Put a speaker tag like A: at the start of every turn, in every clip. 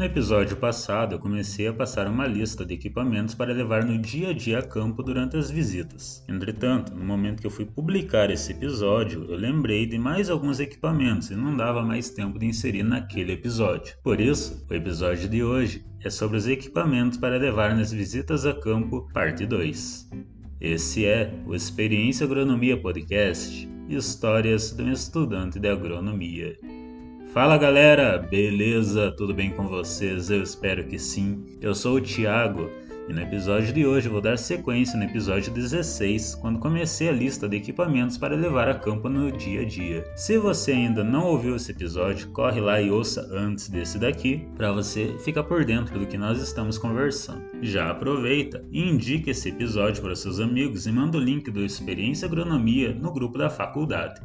A: No episódio passado, eu comecei a passar uma lista de equipamentos para levar no dia a dia a campo durante as visitas. Entretanto, no momento que eu fui publicar esse episódio, eu lembrei de mais alguns equipamentos e não dava mais tempo de inserir naquele episódio. Por isso, o episódio de hoje é sobre os equipamentos para levar nas visitas a campo, parte 2. Esse é o Experiência Agronomia Podcast Histórias de um Estudante de Agronomia. Fala galera, beleza? Tudo bem com vocês? Eu espero que sim. Eu sou o Thiago e no episódio de hoje vou dar sequência no episódio 16, quando comecei a lista de equipamentos para levar a campo no dia a dia. Se você ainda não ouviu esse episódio, corre lá e ouça antes desse daqui, para você ficar por dentro do que nós estamos conversando. Já aproveita e indique esse episódio para seus amigos e manda o link do Experiência Agronomia no grupo da faculdade.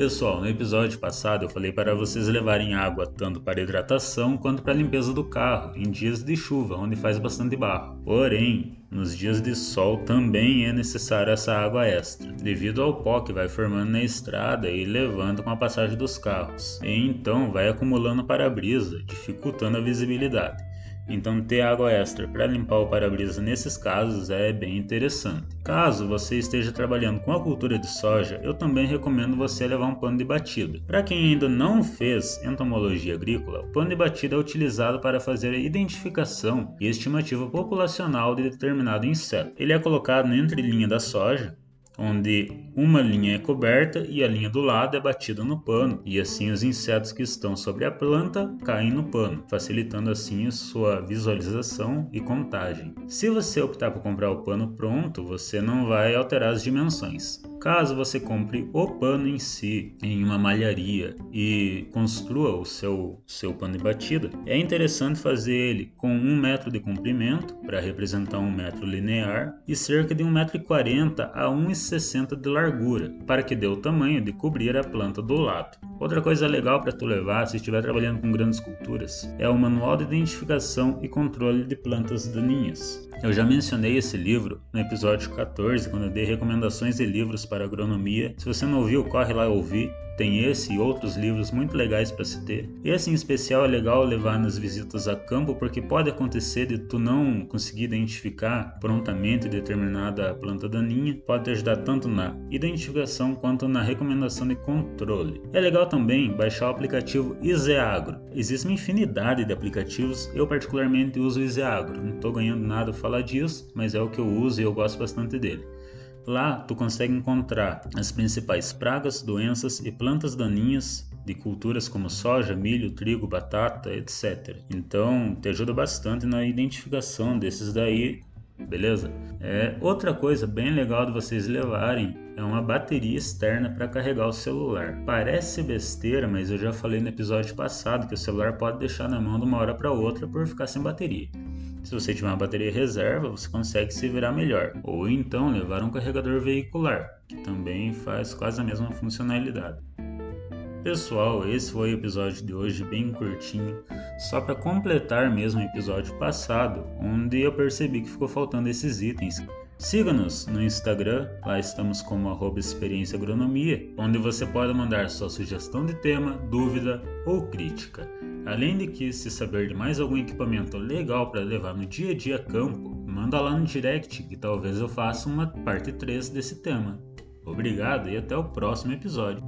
A: Pessoal, no episódio passado eu falei para vocês levarem água tanto para hidratação quanto para limpeza do carro em dias de chuva, onde faz bastante barro. Porém, nos dias de sol também é necessária essa água extra, devido ao pó que vai formando na estrada e levando com a passagem dos carros, e então vai acumulando para-brisa, dificultando a visibilidade. Então, ter água extra para limpar o para-brisa nesses casos é bem interessante. Caso você esteja trabalhando com a cultura de soja, eu também recomendo você levar um pano de batida. Para quem ainda não fez entomologia agrícola, o pano de batida é utilizado para fazer a identificação e estimativa populacional de determinado inseto. Ele é colocado na entrelinha da soja onde uma linha é coberta e a linha do lado é batida no pano, e assim os insetos que estão sobre a planta caem no pano, facilitando assim sua visualização e contagem. Se você optar por comprar o pano pronto, você não vai alterar as dimensões. Caso você compre o pano em si em uma malharia e construa o seu, seu pano de batida, é interessante fazer ele com um metro de comprimento para representar um metro linear e cerca de 1,40m a 1,60m de largura para que dê o tamanho de cobrir a planta do lado. Outra coisa legal para tu levar se estiver trabalhando com grandes culturas é o manual de identificação e controle de plantas daninhas. Eu já mencionei esse livro no episódio 14, quando eu dei recomendações de livros para agronomia. Se você não ouviu, corre lá ouvir. Tem esse e outros livros muito legais para se ter. Esse em especial é legal levar nas visitas a campo porque pode acontecer de tu não conseguir identificar prontamente determinada planta daninha. Pode te ajudar tanto na identificação quanto na recomendação de controle. É legal também baixar o aplicativo Iseagro. Existe uma infinidade de aplicativos, eu particularmente uso o Iseagro. Não estou ganhando nada falar disso, mas é o que eu uso e eu gosto bastante dele. Lá tu consegue encontrar as principais pragas, doenças e plantas daninhas de culturas como soja, milho, trigo, batata, etc. Então te ajuda bastante na identificação desses daí, beleza? É, outra coisa bem legal de vocês levarem é uma bateria externa para carregar o celular. Parece besteira, mas eu já falei no episódio passado que o celular pode deixar na mão de uma hora para outra por ficar sem bateria. Se você tiver uma bateria reserva, você consegue se virar melhor. Ou então levar um carregador veicular, que também faz quase a mesma funcionalidade. Pessoal, esse foi o episódio de hoje bem curtinho, só para completar mesmo o episódio passado, onde eu percebi que ficou faltando esses itens. Siga-nos no Instagram, lá estamos como arroba experiência agronomia, onde você pode mandar sua sugestão de tema, dúvida ou crítica. Além de que, se saber de mais algum equipamento legal para levar no dia a dia a campo, manda lá no direct que talvez eu faça uma parte 3 desse tema. Obrigado e até o próximo episódio.